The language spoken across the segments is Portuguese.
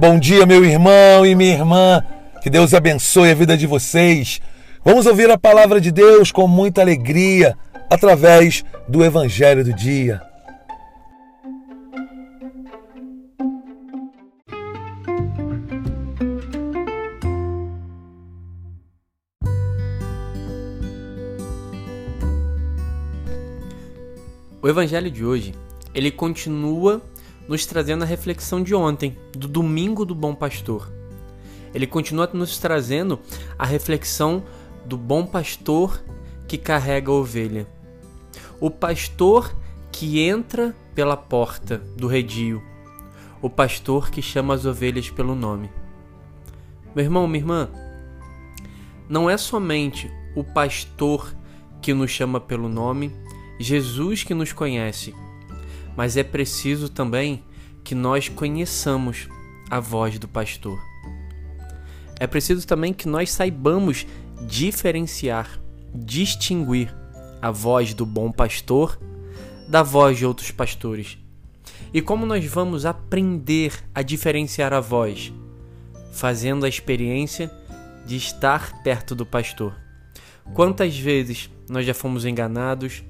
Bom dia, meu irmão e minha irmã. Que Deus abençoe a vida de vocês. Vamos ouvir a palavra de Deus com muita alegria através do Evangelho do Dia. O evangelho de hoje, ele continua nos trazendo a reflexão de ontem, do domingo do bom pastor. Ele continua nos trazendo a reflexão do bom pastor que carrega a ovelha. O pastor que entra pela porta do redil. O pastor que chama as ovelhas pelo nome. Meu irmão, minha irmã, não é somente o pastor que nos chama pelo nome, Jesus que nos conhece, mas é preciso também que nós conheçamos a voz do pastor. É preciso também que nós saibamos diferenciar, distinguir a voz do bom pastor da voz de outros pastores. E como nós vamos aprender a diferenciar a voz? Fazendo a experiência de estar perto do pastor. Quantas vezes nós já fomos enganados,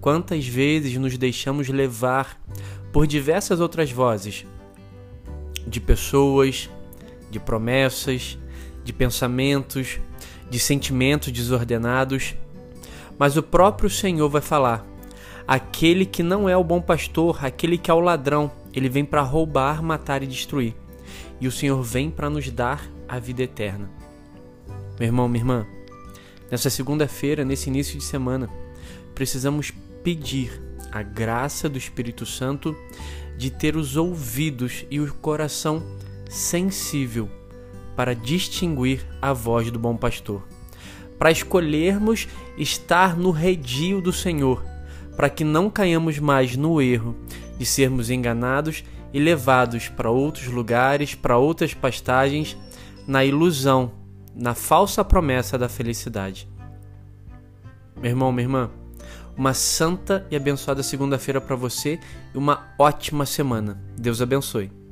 Quantas vezes nos deixamos levar por diversas outras vozes de pessoas, de promessas, de pensamentos, de sentimentos desordenados, mas o próprio Senhor vai falar: aquele que não é o bom pastor, aquele que é o ladrão, ele vem para roubar, matar e destruir. E o Senhor vem para nos dar a vida eterna. Meu irmão, minha irmã, nessa segunda-feira, nesse início de semana, precisamos pedir a graça do Espírito Santo de ter os ouvidos e o coração sensível para distinguir a voz do bom pastor, para escolhermos estar no redil do Senhor, para que não caiamos mais no erro de sermos enganados e levados para outros lugares, para outras pastagens, na ilusão, na falsa promessa da felicidade. Meu irmão, minha irmã, uma santa e abençoada segunda-feira para você e uma ótima semana. Deus abençoe.